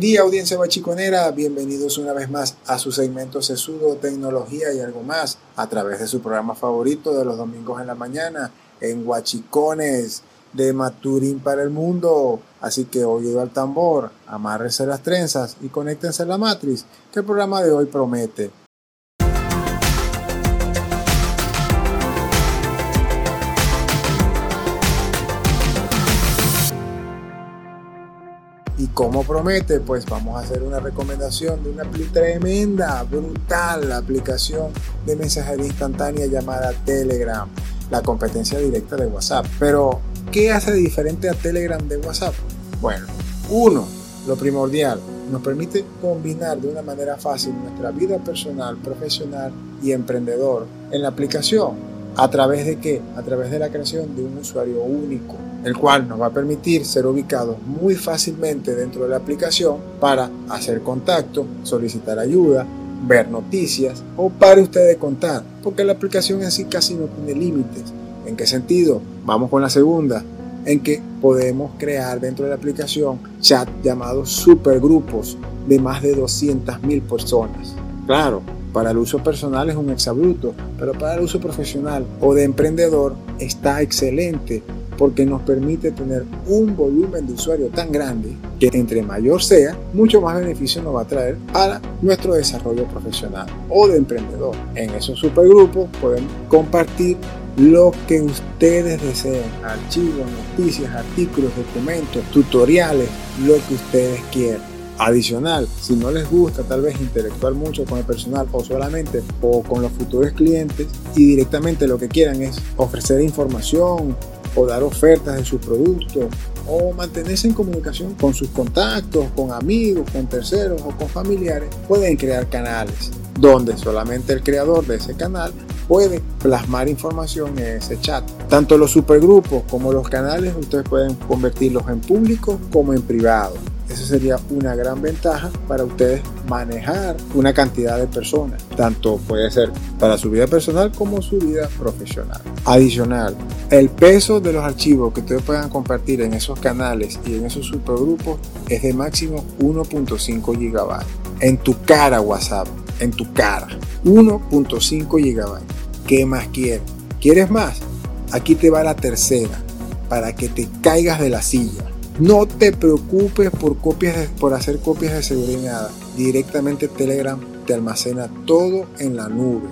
Día audiencia bachiconera, bienvenidos una vez más a su segmento Sesudo, Tecnología y algo más a través de su programa favorito de los domingos en la mañana en Huachicones de Maturín para el mundo. Así que oído al tambor, amárrese las trenzas y conéctense a la matriz que el programa de hoy promete. Como promete, pues vamos a hacer una recomendación de una tremenda, brutal aplicación de mensajería instantánea llamada Telegram, la competencia directa de WhatsApp. Pero, ¿qué hace diferente a Telegram de WhatsApp? Bueno, uno, lo primordial, nos permite combinar de una manera fácil nuestra vida personal, profesional y emprendedor en la aplicación. ¿A través de qué? A través de la creación de un usuario único el cual nos va a permitir ser ubicados muy fácilmente dentro de la aplicación para hacer contacto, solicitar ayuda, ver noticias o para ustedes contar, porque la aplicación en sí casi no tiene límites. ¿En qué sentido? Vamos con la segunda, en que podemos crear dentro de la aplicación chat llamados supergrupos de más de 200.000 personas. Claro, para el uso personal es un exabruto, pero para el uso profesional o de emprendedor está excelente porque nos permite tener un volumen de usuario tan grande que entre mayor sea, mucho más beneficio nos va a traer para nuestro desarrollo profesional o de emprendedor. En esos supergrupos podemos compartir lo que ustedes deseen, archivos, noticias, artículos, documentos, tutoriales, lo que ustedes quieran. Adicional, si no les gusta tal vez interactuar mucho con el personal o solamente o con los futuros clientes y directamente lo que quieran es ofrecer información o dar ofertas de sus productos o mantenerse en comunicación con sus contactos, con amigos, con terceros o con familiares, pueden crear canales donde solamente el creador de ese canal puede plasmar información en ese chat. Tanto los supergrupos como los canales ustedes pueden convertirlos en públicos como en privados. Esa sería una gran ventaja para ustedes manejar una cantidad de personas, tanto puede ser para su vida personal como su vida profesional. Adicional, el peso de los archivos que ustedes puedan compartir en esos canales y en esos supergrupos es de máximo 1.5 GB. En tu cara WhatsApp, en tu cara. 1.5 GB. ¿Qué más quieres? ¿Quieres más? Aquí te va la tercera, para que te caigas de la silla no te preocupes por, copias por hacer copias de seguridad. Directamente Telegram te almacena todo en la nube.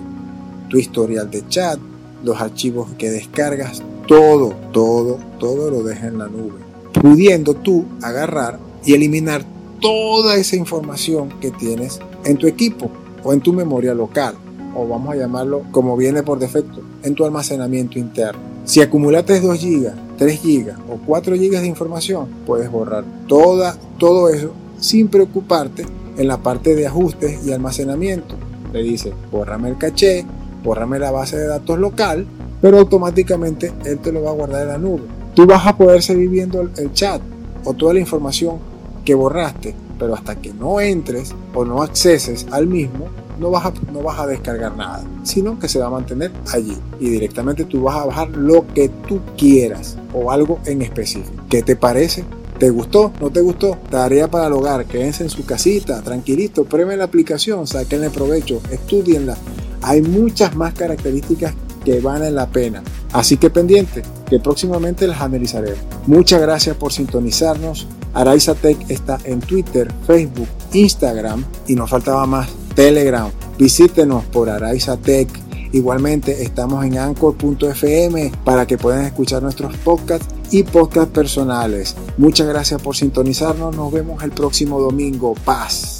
Tu historial de chat, los archivos que descargas, todo, todo, todo lo deja en la nube. Pudiendo tú agarrar y eliminar toda esa información que tienes en tu equipo o en tu memoria local, o vamos a llamarlo como viene por defecto, en tu almacenamiento interno. Si acumulaste 2 GB, 3 GB o 4 GB de información, puedes borrar toda, todo eso sin preocuparte en la parte de ajustes y almacenamiento. Le dice, bórrame el caché, bórrame la base de datos local, pero automáticamente él te lo va a guardar en la nube. Tú vas a poder seguir viendo el chat o toda la información que borraste, pero hasta que no entres o no acceses al mismo, no vas, a, no vas a descargar nada, sino que se va a mantener allí y directamente tú vas a bajar lo que tú quieras o algo en específico. ¿Qué te parece? ¿Te gustó? ¿No te gustó? Tarea para el hogar, quédense en su casita, tranquilito, prueben la aplicación, saquenle provecho, estudienla. Hay muchas más características que valen la pena. Así que pendiente, que próximamente las analizaremos. Muchas gracias por sintonizarnos. Araiza Tech está en Twitter, Facebook, Instagram y nos faltaba más Telegram. Visítenos por Araiza Tech. Igualmente estamos en anchor.fm para que puedan escuchar nuestros podcasts y podcasts personales. Muchas gracias por sintonizarnos. Nos vemos el próximo domingo. Paz.